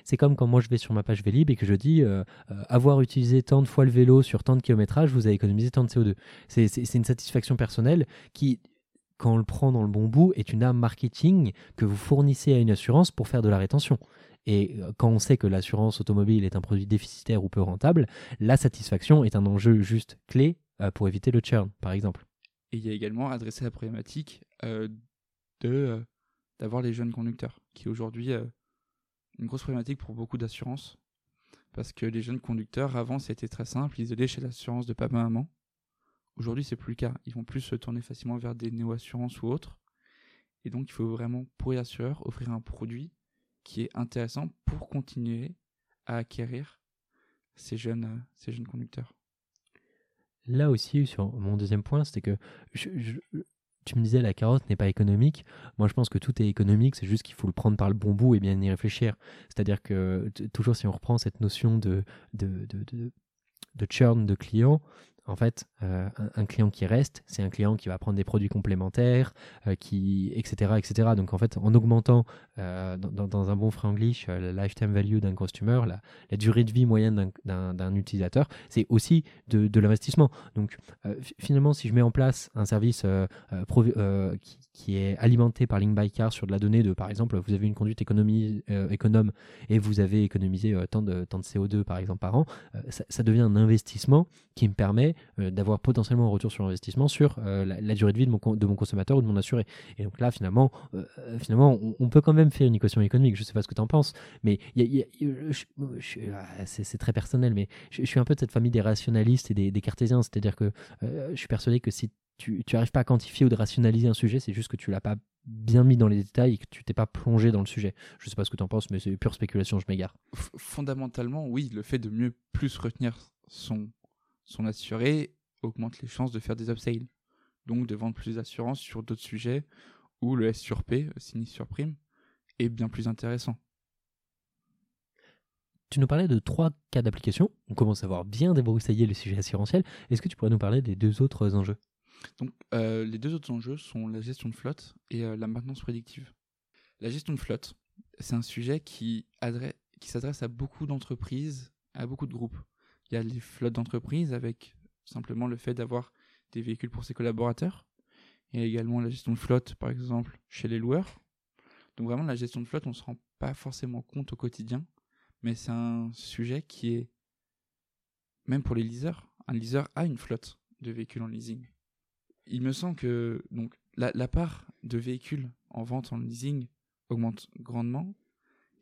B: C'est comme quand moi je vais sur ma page Vélib et que je dis euh, euh, avoir utilisé tant de fois le vélo sur tant de kilométrage, vous avez économisé tant de CO2. C'est une satisfaction personnelle qui, quand on le prend dans le bon bout, est une arme marketing que vous fournissez à une assurance pour faire de la rétention. Et euh, quand on sait que l'assurance automobile est un produit déficitaire ou peu rentable, la satisfaction est un enjeu juste clé euh, pour éviter le churn, par exemple.
A: Et il y a également adressé la problématique euh, de d'avoir les jeunes conducteurs, qui aujourd'hui une grosse problématique pour beaucoup d'assurances, parce que les jeunes conducteurs avant c'était très simple, ils allaient chez l'assurance de papa maman. Aujourd'hui c'est plus le cas, ils vont plus se tourner facilement vers des néo-assurances ou autres. Et donc il faut vraiment pour les assureurs offrir un produit qui est intéressant pour continuer à acquérir ces jeunes, euh, ces jeunes conducteurs.
B: Là aussi, sur mon deuxième point, c'était que tu me disais la carotte n'est pas économique. Moi, je pense que tout est économique, c'est juste qu'il faut le prendre par le bon bout et bien y réfléchir. C'est-à-dire que toujours si on reprend cette notion de, de, churn de clients, en fait, euh, un, client qui reste, c'est un client qui va prendre des produits complémentaires, euh, qui, etc., etc. Donc, en fait, en augmentant euh, dans, un bon franglish la lifetime value d'un customer, la, durée de vie moyenne d'un utilisateur, c'est aussi de, l'investissement. Donc, finalement, si je mets en place un service qui, est alimenté par Link by Car sur de la donnée de, par exemple, vous avez une conduite économie, économe et vous avez économisé tant, de, tant de CO2, par exemple, par an, ça devient un investissement qui me permet euh, d'avoir potentiellement un retour sur investissement sur euh, la, durée de vie de mon, consommateur ou de mon assuré. Et donc là, finalement, euh, on, peut quand même faire une équation économique. Je ne sais pas ce que tu en penses, mais c'est très personnel, mais je, suis un peu de cette famille des rationalistes et des, cartésiens. C'est-à-dire que je suis persuadé que si tu n'arrives pas à quantifier ou de rationaliser un sujet, c'est juste que tu l'as pas bien mis dans les détails et que tu t'es pas plongé dans le sujet. Je sais pas ce que tu en penses, mais c'est pure spéculation, je m'égare.
A: Fondamentalement, oui, le fait de mieux plus retenir son son assuré augmente les chances de faire des upsales, donc de vendre plus d'assurance sur d'autres sujets où le S sur P, sinistre sur prime, est bien plus intéressant.
B: Tu nous parlais de trois cas d'application. On commence à voir bien débroussailler le sujet assurantiel. Est-ce que tu pourrais nous parler des deux autres enjeux?
A: Donc, euh, les deux autres enjeux sont la gestion de flotte et euh, la maintenance prédictive. La gestion de flotte, c'est un sujet qui, qui s'adresse à beaucoup d'entreprises, à beaucoup de groupes. Il y a les flottes d'entreprise avec simplement le fait d'avoir des véhicules pour ses collaborateurs. Il y a également la gestion de flotte, par exemple, chez les loueurs. Donc vraiment, la gestion de flotte, on ne se rend pas forcément compte au quotidien, mais c'est un sujet qui est, même pour les leasers, un leaser a une flotte de véhicules en leasing. Il me semble que donc la, la part de véhicules en vente en leasing augmente grandement,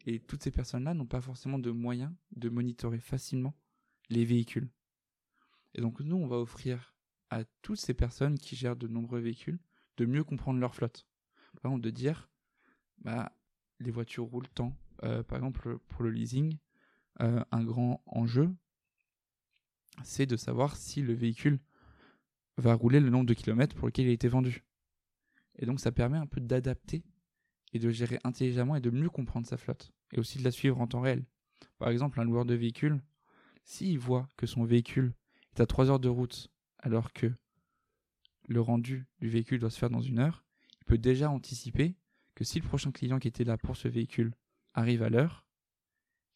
A: et toutes ces personnes-là n'ont pas forcément de moyens de monitorer facilement les véhicules. Et donc nous, on va offrir à toutes ces personnes qui gèrent de nombreux véhicules de mieux comprendre leur flotte. Par exemple, de dire, bah, les voitures roulent tant. Euh, par exemple, pour le leasing, euh, un grand enjeu, c'est de savoir si le véhicule va rouler le nombre de kilomètres pour lequel il a été vendu. Et donc ça permet un peu d'adapter et de gérer intelligemment et de mieux comprendre sa flotte. Et aussi de la suivre en temps réel. Par exemple, un loueur de véhicule, s'il voit que son véhicule est à 3 heures de route alors que le rendu du véhicule doit se faire dans une heure, il peut déjà anticiper que si le prochain client qui était là pour ce véhicule arrive à l'heure,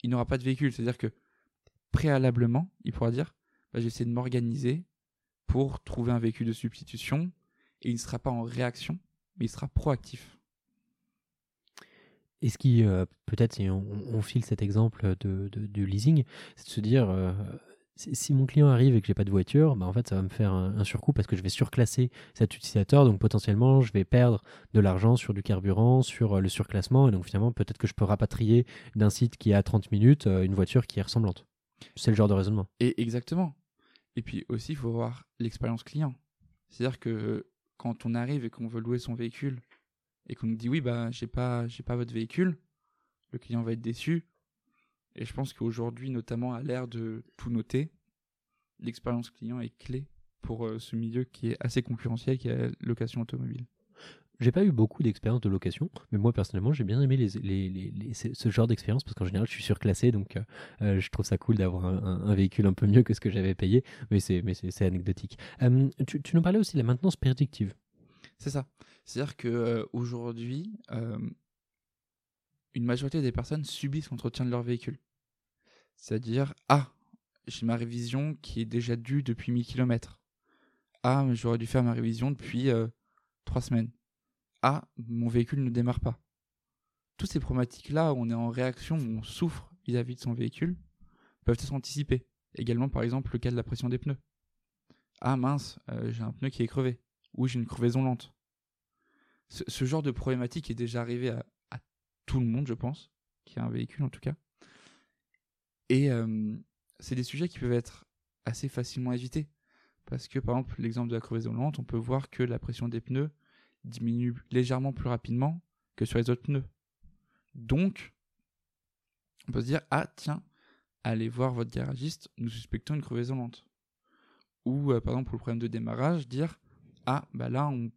A: il n'aura pas de véhicule. C'est-à-dire que préalablement, il pourra dire bah, j'essaie de m'organiser pour trouver un véhicule de substitution et il ne sera pas en réaction, mais il sera proactif.
B: Et ce qui, euh, peut-être, si on, file cet exemple de, leasing, c'est de se dire, euh, si mon client arrive et que j'ai pas de voiture, bah en fait, ça va me faire un, un surcoût parce que je vais surclasser cet utilisateur. Donc potentiellement, je vais perdre de l'argent sur du carburant, sur euh, le surclassement. Et donc finalement, peut-être que je peux rapatrier d'un site qui est à 30 minutes une voiture qui est ressemblante. C'est le genre de raisonnement.
A: Et exactement. Et puis aussi, il faut voir l'expérience client. C'est-à-dire que quand on arrive et qu'on veut louer son véhicule et qu'on nous dit oui, bah j'ai pas, j'ai pas votre véhicule, le client va être déçu. Et je pense qu'aujourd'hui, notamment à l'ère de tout noter, l'expérience client est clé pour euh, ce milieu qui est assez concurrentiel, qui est la location automobile.
B: J'ai pas eu beaucoup d'expérience de location, mais moi personnellement j'ai bien aimé ce genre d'expérience parce qu'en général je suis surclassé donc euh, euh, je trouve ça cool d'avoir un, véhicule un peu mieux que ce que j'avais payé, mais c'est anecdotique. Euh, tu, tu nous parlais aussi de la maintenance prédictive.
A: C'est ça. C'est-à-dire que une majorité des personnes subissent l'entretien de leur véhicule. C'est-à-dire, ah, j'ai ma révision qui est déjà due depuis 1000 km. Ah, j'aurais dû faire ma révision depuis euh, 3 semaines. Ah, mon véhicule ne démarre pas. Toutes ces problématiques-là, où on est en réaction, où on souffre vis-à-vis de son véhicule, peuvent être anticipées. Également, par exemple, le cas de la pression des pneus. Ah mince, j'ai un pneu qui est crevé. Ou j'ai une crevaison lente. Ce, genre de problématique est déjà arrivé à, à tout le monde, je pense, qui a un véhicule en tout cas. Et euh, c'est des sujets qui peuvent être assez facilement évités. Parce que, par exemple, l'exemple de la crevaison lente, on peut voir que la pression des pneus diminue légèrement plus rapidement que sur les autres pneus. Donc, on peut se dire, ah tiens, allez voir votre garagiste, nous suspectons une crevaison lente. Ou, euh, par exemple, pour le problème de démarrage, dire, ah, bah là, on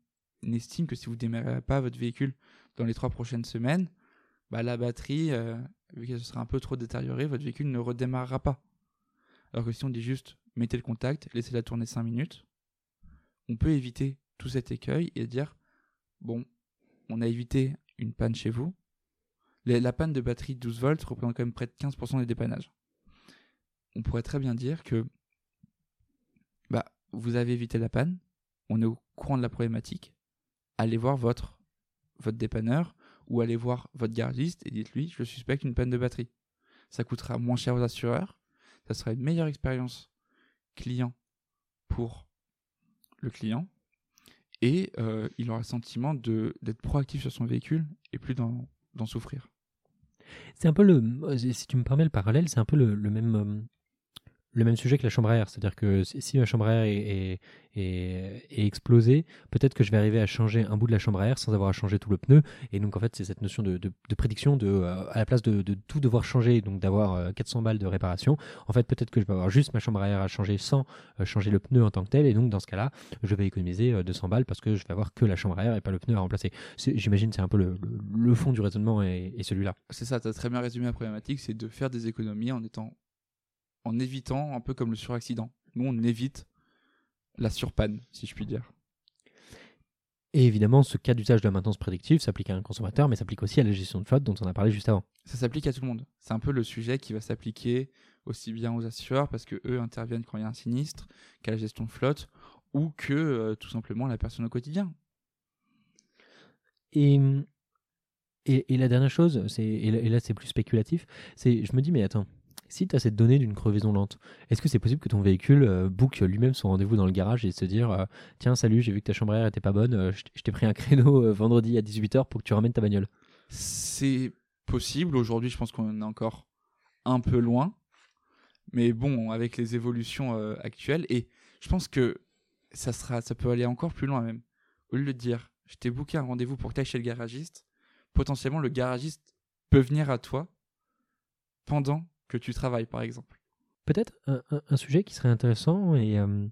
A: estime que si vous ne démarrez pas votre véhicule dans les trois prochaines semaines, bah la batterie, euh, vu qu'elle sera un peu trop détériorée, votre véhicule ne redémarrera pas. Alors que si on dit juste, mettez le contact, laissez-la tourner 5 minutes, on peut éviter tout cet écueil et dire, bon, on a évité une panne chez vous. La panne de batterie 12 volts représente quand même près de 15% des dépannages. On pourrait très bien dire que bah, vous avez évité la panne, on est au courant de la problématique, allez voir votre, dépanneur ou allez voir votre garagiste et dites-lui, je suspecte une panne de batterie. Ça coûtera moins cher aux assureurs, ça sera une meilleure expérience client pour le client et euh, il aura le sentiment d'être proactif sur son véhicule et plus d'en souffrir.
B: C'est un peu le, si tu me permets le parallèle, c'est un peu le, le même, euh, le même sujet que la chambre à air. C'est-à-dire que si ma chambre à air est, est, est- explosée, peut-être que je vais arriver à changer un bout de la chambre à air sans avoir à changer tout le pneu. Et donc en fait, c'est cette notion de, de- de prédiction de, euh, à la place de, de tout devoir changer, donc d'avoir euh, 400 balles de réparation. En fait, peut-être que je vais avoir juste ma chambre à air à changer sans euh, changer le pneu en tant que tel. Et donc dans ce cas-là, je vais économiser euh, 200 balles parce que je vais avoir que la chambre à air et pas le pneu à remplacer. J'imagine c'est un peu le, le- le fond du raisonnement et, et celui-là.
A: C'est ça, tu as très bien résumé la problématique, c'est de faire des économies en étant en évitant un peu comme le suraccident. Nous on évite la surpanne, si je puis dire.
B: Et évidemment, ce cas d'usage de la maintenance prédictive s'applique à un consommateur, mais s'applique aussi à la gestion de flotte dont on a parlé juste avant.
A: Ça s'applique à tout le monde. C'est un peu le sujet qui va s'appliquer aussi bien aux assureurs parce que eux interviennent quand il y a un sinistre, qu'à la gestion de flotte ou que euh, tout simplement la personne au quotidien.
B: Et, et, et la dernière chose, et et là, c'est plus spéculatif, c'est je me dis, mais attends, si tu as cette donnée d'une crevaison lente, est-ce que c'est possible que ton véhicule euh, book lui-même son rendez-vous dans le garage et se dire, euh, tiens, salut, j'ai vu que ta chambre à air était pas bonne, euh, je t'ai pris un créneau euh, vendredi à 18h pour que tu ramènes ta bagnole
A: C'est possible. Aujourd'hui, je pense qu'on est encore un peu loin. Mais bon, avec les évolutions actuelles, et je pense que ça, sera, ça peut aller encore plus loin même. Au lieu de dire, je t'ai booké un rendez-vous pour que tu chez le garagiste, potentiellement le garagiste peut venir à toi pendant que tu travailles, par exemple.
B: Peut-être un, un- un sujet qui serait intéressant, et euh,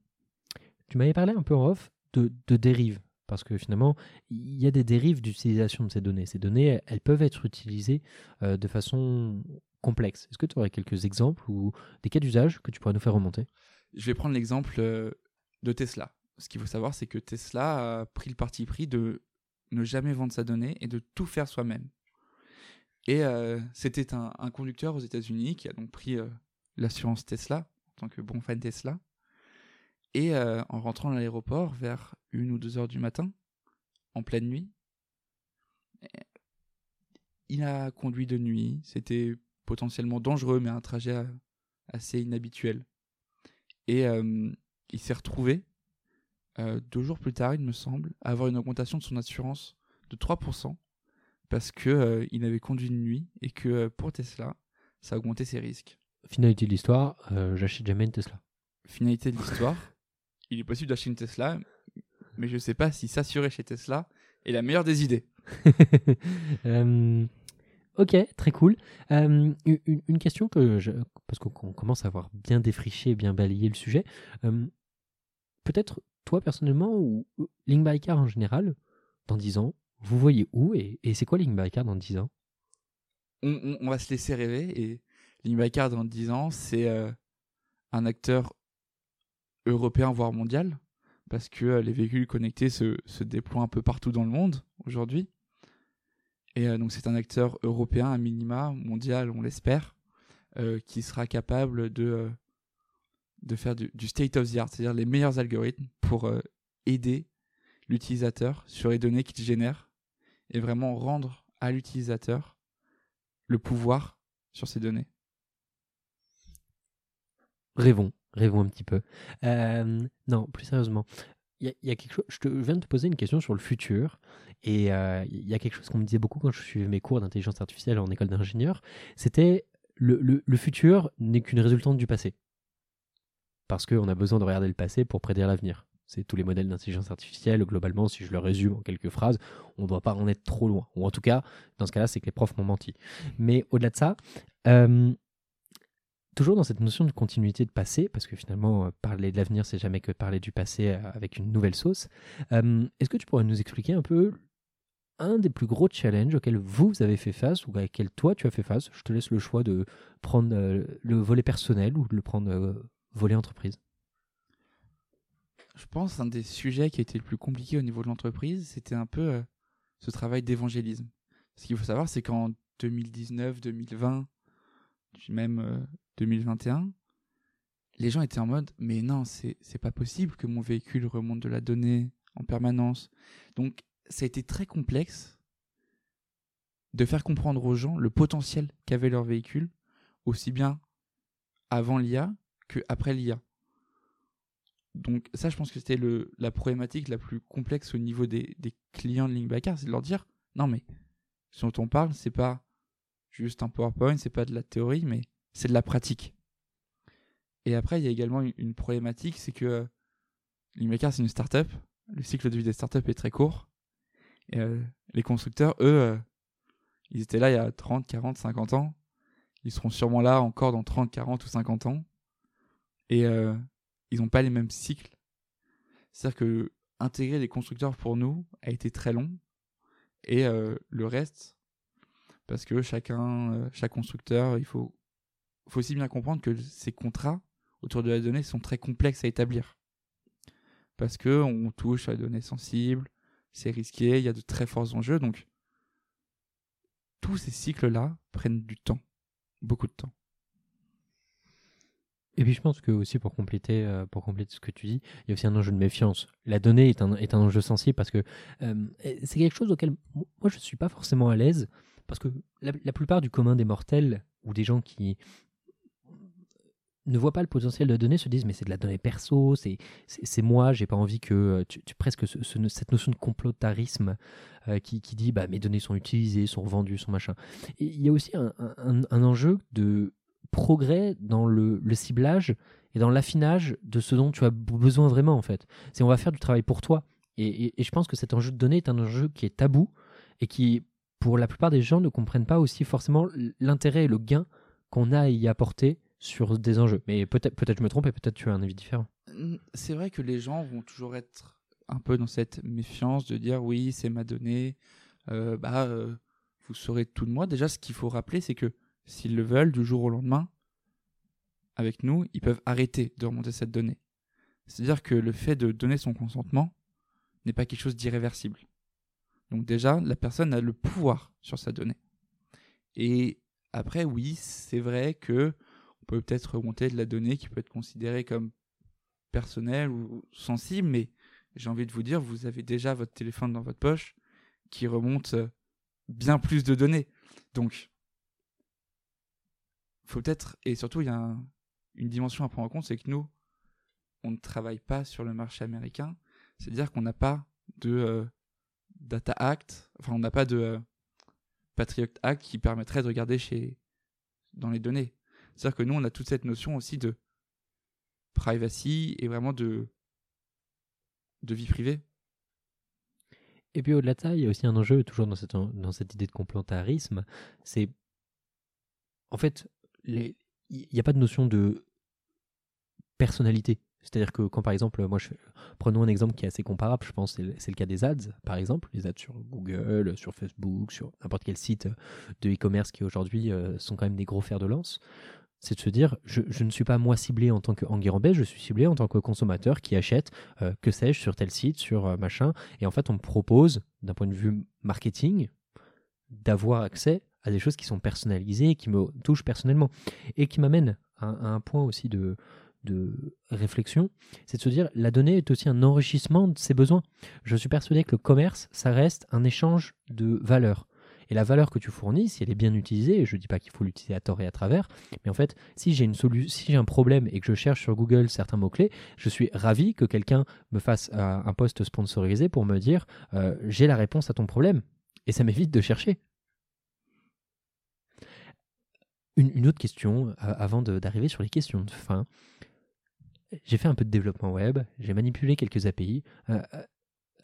B: tu m'avais parlé un peu en off de, de dérives, parce que finalement, il y a des dérives d'utilisation de ces données. Ces données, elles peuvent être utilisées euh, de façon complexe. Est-ce que tu aurais quelques exemples ou des cas d'usage que tu pourrais nous faire remonter?
A: Je vais prendre l'exemple euh, de Tesla. Ce qu'il faut savoir, c'est que Tesla a pris le parti pris de ne jamais vendre sa donnée et de tout faire soi-même. Et euh, c'était un, conducteur aux États-Unis qui a donc pris euh, l'assurance Tesla en tant que bon fan Tesla. Et euh, en rentrant à l'aéroport vers une ou deux heures du matin, en pleine nuit, il a conduit de nuit. C'était potentiellement dangereux, mais un trajet assez inhabituel. Et il s'est retrouvé, deux jours plus tard, il me semble, à avoir une augmentation de son assurance de 3% parce que euh, il avait conduit une nuit et que euh, pour Tesla, ça a augmenté ses risques.
B: Finalité de l'histoire, euh, j'achète jamais une Tesla.
A: Finalité de l'histoire, il est possible d'acheter une Tesla, mais je sais pas si s'assurer chez Tesla est la meilleure des idées.
B: Ok, très cool. Une, une question que je, parce qu'on commence à avoir bien défriché, bien balayé le sujet. Peut-être toi personnellement ou ou Link by Car en général, dans 10 ans, vous voyez où et, c'est quoi Car dans 10 ans?
A: On, va se laisser rêver et Link Bacard dans 10 ans, c'est euh, un acteur européen voire mondial parce que euh, les véhicules connectés se, déploient un peu partout dans le monde aujourd'hui. Et euh, donc c'est un acteur européen à minima, mondial on l'espère, qui sera capable de, de faire du, state of the art, c'est-à-dire les meilleurs algorithmes pour aider l'utilisateur sur les données qu'il génère et vraiment rendre à l'utilisateur le pouvoir sur ces données.
B: Rêvons, rêvons un petit peu. Euh, non, plus sérieusement, il quelque chose. Je, viens de te poser une question sur le futur, et euh, il y a quelque chose qu'on me disait beaucoup quand je suivais mes cours d'intelligence artificielle en école d'ingénieur. C'était le futur n'est qu'une résultante du passé, parce qu'on a besoin de regarder le passé pour prédire l'avenir. C'est tous les modèles d'intelligence artificielle, globalement, si je le résume en quelques phrases, on ne doit pas en être trop loin. Ou en tout cas, dans ce cas-là, c'est que les profs m'ont menti. Mais au-delà de ça, euh, toujours dans cette notion de continuité de passé, parce que finalement, euh, parler de l'avenir, c'est jamais que parler du passé euh, avec une nouvelle sauce. Est-ce que tu pourrais nous expliquer un peu un des plus gros challenges auxquels vous avez fait face ou auxquels toi tu as fait face? Je te laisse le choix de prendre le volet personnel ou de le prendre volet entreprise.
A: Je pense un des sujets qui a été le plus compliqué au niveau de l'entreprise, c'était un peu euh, ce travail d'évangélisme. Ce qu'il faut savoir, c'est qu'en 2019, 2020, puis même euh, 2021, les gens étaient en mode mais non, c'est pas possible que mon véhicule remonte de la donnée en permanence. Donc ça a été très complexe de faire comprendre aux gens le potentiel qu'avait leur véhicule, aussi bien avant l'IA que après l'IA. Donc ça, je pense que c'était la problématique la plus complexe au niveau des, des clients de Linkbacker, c'est de leur dire, non mais, ce dont on parle, c'est pas juste un PowerPoint, c'est pas de la théorie, mais c'est de la pratique. Et après, il y a également une, problématique, c'est que euh, Linkbacker, c'est une startup, le cycle de vie des startups est très court, euh, les constructeurs, eux, euh, ils étaient là il y a 30, 40, 50 ans, ils seront sûrement là encore dans 30, 40 ou 50 ans, et ils n'ont pas les mêmes cycles. C'est-à-dire que intégrer les constructeurs pour nous a été très long et euh, le reste, parce que chacun, euh, chaque constructeur, il faut, faut aussi bien comprendre que ces contrats autour de la donnée sont très complexes à établir. Parce que on touche à des données sensibles, c'est risqué, il y a de très forts enjeux, donc tous ces cycles-là prennent du temps, beaucoup de temps.
B: Et puis je pense que aussi pour compléter, euh, pour compléter ce que tu dis, il y a aussi un enjeu de méfiance. La donnée est un, est un enjeu sensible parce que euh, c'est quelque chose auquel mo- moi je ne suis pas forcément à l'aise parce que la, plupart du commun des mortels ou des gens qui ne voient pas le potentiel de la donnée se disent mais c'est de la donnée perso, c'est c'est moi, j'ai pas envie que euh, tu, tu- presque ce- ce- cette notion de complotarisme qui, qui dit bah mes données sont utilisées, sont vendues, sont machin. Il y a aussi un- un enjeu de progrès dans le, ciblage et dans l'affinage de ce dont tu as besoin vraiment en fait. C'est on va faire du travail pour toi. Et, je pense que cet enjeu de données est un enjeu qui est tabou et qui, pour la plupart des gens, ne comprennent pas aussi forcément l'intérêt et le gain qu'on a à y apporter sur des enjeux. Mais peut-être peut-être je me trompe et peut-être tu as un avis différent.
A: C'est vrai que les gens vont toujours être un peu dans cette méfiance de dire oui, c'est ma donnée, euh, bah, euh, vous saurez tout de moi. Déjà, ce qu'il faut rappeler, c'est que s'ils le veulent, du jour au lendemain, avec nous, ils peuvent arrêter de remonter cette donnée. C'est-à-dire que le fait de donner son consentement n'est pas quelque chose d'irréversible. Donc déjà, la personne a le pouvoir sur sa donnée. Et après, oui, c'est vrai que on peut peut-être remonter de la donnée qui peut être considérée comme personnelle ou sensible, mais j'ai envie de vous dire, vous avez déjà votre téléphone dans votre poche qui remonte bien plus de données. Donc, faut peut-être, et surtout, il y a un- une dimension à prendre en compte, c'est que nous, on ne travaille pas sur le marché américain, c'est-à-dire qu'on n'a pas de euh, Data Act, enfin on n'a pas de euh, Patriot Act qui permettrait de regarder chez dans les données. C'est-à-dire que nous, on a toute cette notion aussi de privacy et vraiment de, de vie privée.
B: Et puis au-delà de ça, il y a aussi un enjeu, toujours dans cette, dans cette idée de complémentarisme, c'est en fait, il n'y a pas de notion de personnalité. C'est-à-dire que quand par exemple, moi, prenons un exemple qui est assez comparable, je pense, c'est le cas des ads, par exemple, les ads sur Google, sur Facebook, sur n'importe quel site de e-commerce qui aujourd'hui euh, sont quand même des gros fers de lance. C'est de se dire, je, ne suis pas moi ciblé en tant qu'Anguirambès, je suis ciblé en tant que consommateur qui achète, euh, que sais-je, sur tel site, sur euh, machin. Et en fait, on me propose, d'un point de vue marketing, d'avoir accès à des choses qui sont personnalisées, qui me touchent personnellement. Et qui m'amènent à, un point aussi de, de réflexion, c'est de se dire la donnée est aussi un enrichissement de ses besoins. Je suis persuadé que le commerce, ça reste un échange de valeurs. Et la valeur que tu fournis, si elle est bien utilisée, je ne dis pas qu'il faut l'utiliser à tort et à travers, mais en fait, si j'ai une si j'ai un problème et que je cherche sur Google certains mots-clés, je suis ravi que quelqu'un me fasse un post sponsorisé pour me dire euh, j'ai la réponse à ton problème. Et ça m'évite de chercher. Une, autre question, euh, avant d'arriver sur les questions de fin j'ai fait un peu de développement web, j'ai manipulé quelques API. Euh, euh,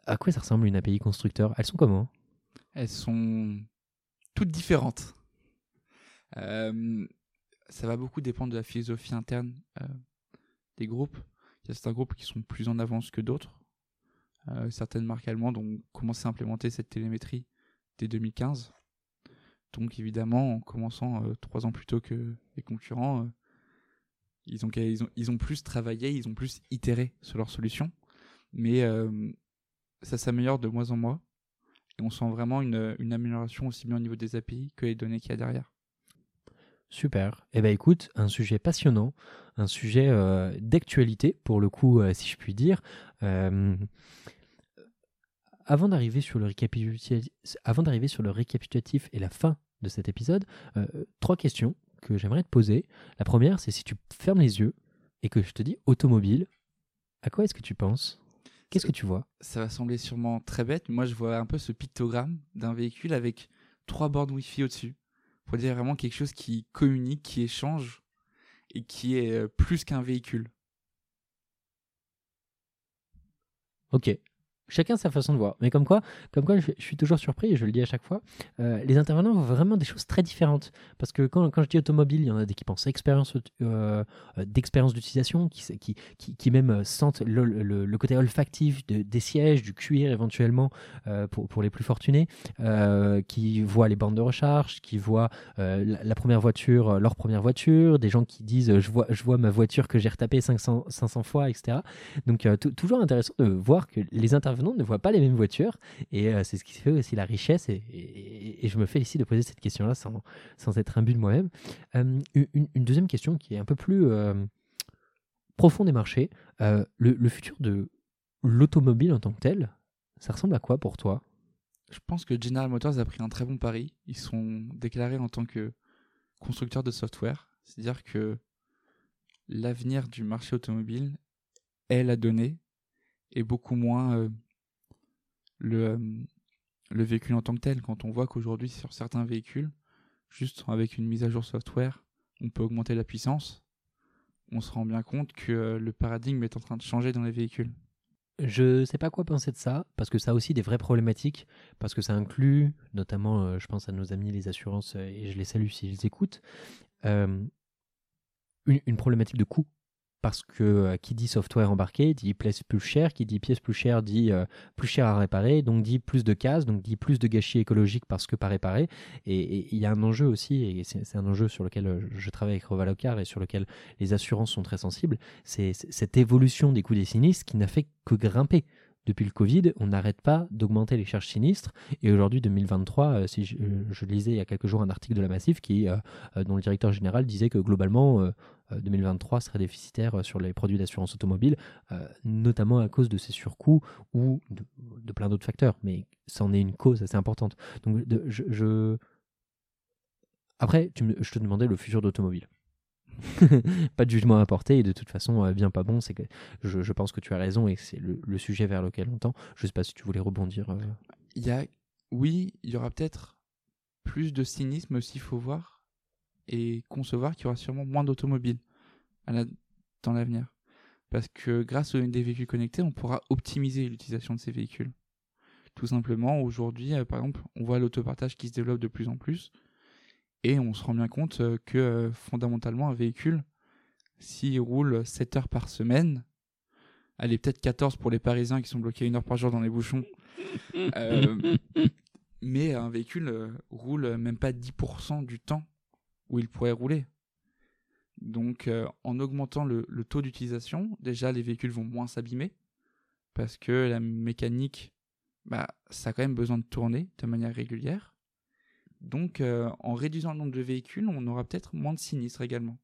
B: à quoi ça ressemble une API constructeur? Elles sont comment?
A: Elles sont toutes différentes. Ça va beaucoup dépendre de la philosophie interne des groupes. Il y a certains groupes qui sont plus en avance que d'autres. certaines marques allemandes ont commencé à implémenter cette télémétrie dès 2015. Donc évidemment, en commençant trois ans plus tôt que les concurrents, ils ont, ils, ont, plus travaillé, ils ont plus itéré sur leur solution. Mais euh, ça s'améliore de mois en mois. Et on sent vraiment une, une, amélioration aussi bien au niveau des API que les données qu'il y a derrière.
B: Super. Eh bien écoute, un sujet passionnant, un sujet euh, d'actualité pour le coup, euh, si je puis dire. Avant d'arriver sur, le récapitulatif, avant d'arriver sur le récapitulatif et la fin de cet épisode, trois questions que j'aimerais te poser. La première, c'est si tu fermes les yeux et que je te dis automobile, à quoi est-ce que tu penses? Qu'est-ce que tu vois?
A: Ça va sembler sûrement très bête, mais moi je vois un peu ce pictogramme d'un véhicule avec trois bornes Wi-Fi au-dessus. Pour dire vraiment quelque chose qui communique, qui échange et qui est euh, plus qu'un véhicule.
B: Ok, chacun sa façon de voir. Mais comme quoi, comme quoi je, suis toujours surpris, et je le dis à chaque fois, euh, les intervenants voient vraiment des choses très différentes. Parce que quand, quand je dis automobile, il y en a des qui pensent expérience euh, euh, d'expérience d'utilisation, qui, qui, qui, même sentent le, le, côté olfactif de, des sièges, du cuir éventuellement pour, pour les plus fortunés, qui voient les bornes de recharge, qui voient la, première voiture, leur première voiture, des gens qui disent je vois, je vois ma voiture que j'ai retapée 500, 500 fois, etc. Donc toujours intéressant de voir que les intervenants ne voient pas les mêmes voitures. Et euh, c'est ce qui fait aussi la richesse. Et, je me félicite de poser cette question-là sans, sans être imbu de moi-même. Euh, une, deuxième question qui est un peu plus euh, profonde des marchés. Le, futur de l'automobile en tant que tel, ça ressemble à quoi pour toi?
A: Je pense que General Motors a pris un très bon pari. Ils sont déclarés en tant que constructeurs de software. C'est-à-dire que l'avenir du marché automobile est la donnée et beaucoup moins le véhicule en tant que tel. Quand on voit qu'aujourd'hui, sur certains véhicules, juste avec une mise à jour software, on peut augmenter la puissance, on se rend bien compte que le paradigme est en train de changer dans les véhicules.
B: Je sais pas quoi penser de ça, parce que ça a aussi des vraies problématiques, parce que ça inclut, notamment, je pense à nos amis les assurances, et je les salue s'ils écoutent, une, problématique de coût parce que euh, qui dit software embarqué dit pièce plus cher, qui dit pièce plus chère dit euh, plus cher à réparer, donc dit plus de cases, donc dit plus de gâchis écologiques parce que pas réparé. Et il y a un enjeu aussi, et c'est un enjeu sur lequel euh, je travaille avec Revalocar et sur lequel les assurances sont très sensibles, c'est cette évolution des coûts des sinistres qui n'a fait que grimper depuis le Covid, on n'arrête pas d'augmenter les charges sinistres. Et aujourd'hui, 2023, euh, si euh, je, lisais il y a quelques jours un article de la Massif qui, euh, dont le directeur général disait que globalement, 2023 serait déficitaire sur les produits d'assurance automobile, notamment à cause de ces surcoûts ou de, plein d'autres facteurs. Mais c'en est une cause assez importante. Donc, je, Après, tu je te demandais le futur d'automobile. pas de jugement à apporter et de toute façon, euh, bien pas bon. C'est que je, pense que tu as raison et c'est le, sujet vers lequel on tend. Je sais pas si tu voulais rebondir. euh.
A: Il y a, oui, il y aura peut-être plus de cynisme aussi, faut voir et concevoir qu'il y aura sûrement moins d'automobiles dans l'avenir. Parce que grâce aux des véhicules connectés, on pourra optimiser l'utilisation de ces véhicules. Tout simplement, aujourd'hui, euh, par exemple, on voit l'autopartage qui se développe de plus en plus et on se rend bien compte euh, que euh, fondamentalement, un véhicule, s'il roule 7 heures par semaine, allez, peut-être 14 pour les Parisiens qui sont bloqués une heure par jour dans les bouchons, euh, mais un véhicule roule même pas 10% du temps où il pourrait rouler. Donc en augmentant le, le taux d'utilisation, déjà les véhicules vont moins s'abîmer parce que la mécanique, bah, ça a quand même besoin de tourner de manière régulière. Donc euh, en réduisant le nombre de véhicules, on aura peut-être moins de sinistres également.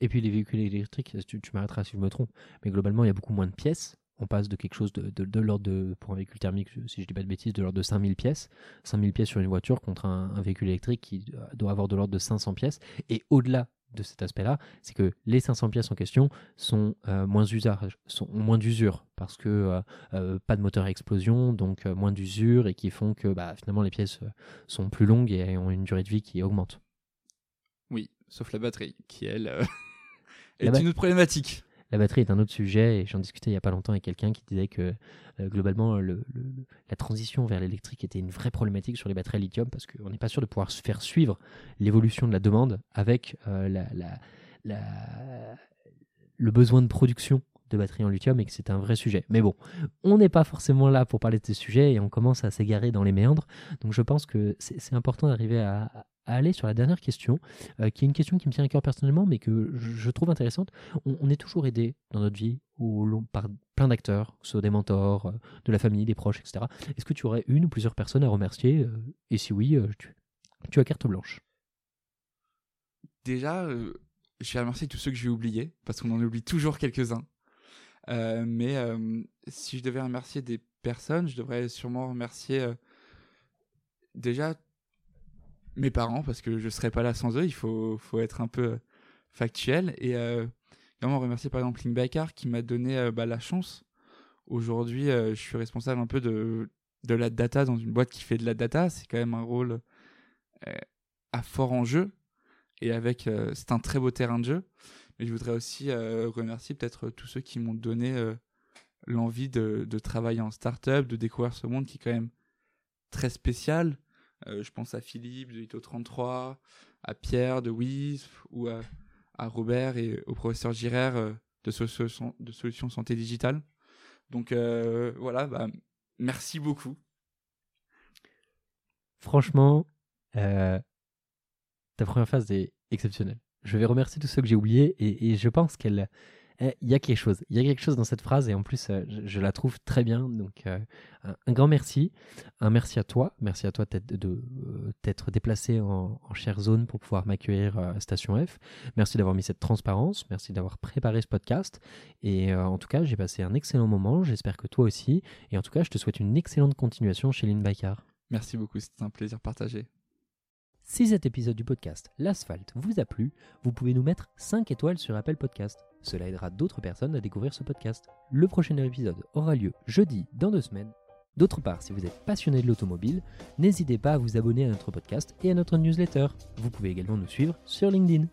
B: Et puis les véhicules électriques, tu, m'arrêteras si je me trompe, mais globalement, il y a beaucoup moins de pièces. On passe de quelque chose de, de, l'ordre de, pour un véhicule thermique, si je dis pas de bêtises, de l'ordre de 5000 pièces. 5000 pièces sur une voiture contre un, un véhicule électrique qui doit avoir de l'ordre de 500 pièces. Et au-delà de cet aspect-là, c'est que les 500 pièces en question sont euh, moins usage, sont ont moins d'usure parce que euh, euh, pas de moteur à explosion, donc moins d'usure et qui font que bah, finalement les pièces sont plus longues et ont une durée de vie qui augmente.
A: Oui, sauf la batterie, qui elle est une autre problématique.
B: La batterie est un autre sujet et j'en discutais il y a pas longtemps avec quelqu'un qui disait que euh, globalement le- le- le- la transition vers l'électrique était une vraie problématique sur les batteries à lithium parce qu'on n'est pas sûr de pouvoir faire suivre l'évolution de la demande avec euh, le besoin de production de batteries en lithium et que c'est un vrai sujet. Mais bon, on n'est pas forcément là pour parler de ces sujets et on commence à s'égarer dans les méandres. Donc je pense que c'est important d'arriver à, aller sur la dernière question, euh, qui est une question qui me tient à cœur personnellement, mais que je trouve intéressante on, est toujours aidé dans notre vie long- par plein d'acteurs, que ce soit des mentors, euh, de la famille, des proches, etc. Est-ce que tu aurais une ou plusieurs personnes à remercier euh, Et si oui, tu, tu as carte blanche?
A: Déjà, je vais remercier tous ceux que j'ai oubliés, parce qu'on en oublie toujours quelques-uns. Mais si je devais remercier des personnes, je devrais sûrement remercier déjà mes parents, parce que je serais pas là sans eux, il faut, faut être un peu euh, factuel. Et euh, également remercier par exemple Link Baker qui m'a donné euh, bah, la chance. Aujourd'hui, je suis responsable un peu de, de la data dans une boîte qui fait de la data. C'est quand même un rôle à fort enjeu et avec c'est un très beau terrain de jeu. Mais je voudrais aussi remercier peut-être tous ceux qui m'ont donné l'envie de, de travailler en start-up, de découvrir ce monde qui est quand même très spécial. Euh, je pense à Philippe de Ito33, à Pierre de Wisp ou à, Robert et au professeur Girard euh, de, Solutions- Santé Digitale. Donc euh, voilà, bah, merci beaucoup.
B: Franchement, ta première phase est exceptionnelle. Je vais remercier tous ceux que j'ai oubliés et je pense qu'elle, euh, il y a quelque chose, il y a quelque chose dans cette phrase et en plus euh, je, la trouve très bien. Donc euh, un, grand merci, un merci à toi, merci à toi de, euh, t'être déplacé en, en chère zone pour pouvoir m'accueillir euh, à Station F. Merci d'avoir mis cette transparence, merci d'avoir préparé ce podcast et euh, en tout cas j'ai passé un excellent moment. J'espère que toi aussi et en tout cas je te souhaite une excellente continuation chez Lynn Baikar.
A: Merci beaucoup, c'était un plaisir partagé.
B: Si cet épisode du podcast L'Asphalte vous a plu, vous pouvez nous mettre 5 étoiles sur Apple Podcast. Cela aidera d'autres personnes à découvrir ce podcast. Le prochain épisode aura lieu jeudi dans deux semaines. D'autre part, si vous êtes passionné de l'automobile, n'hésitez pas à vous abonner à notre podcast et à notre newsletter. Vous pouvez également nous suivre sur LinkedIn.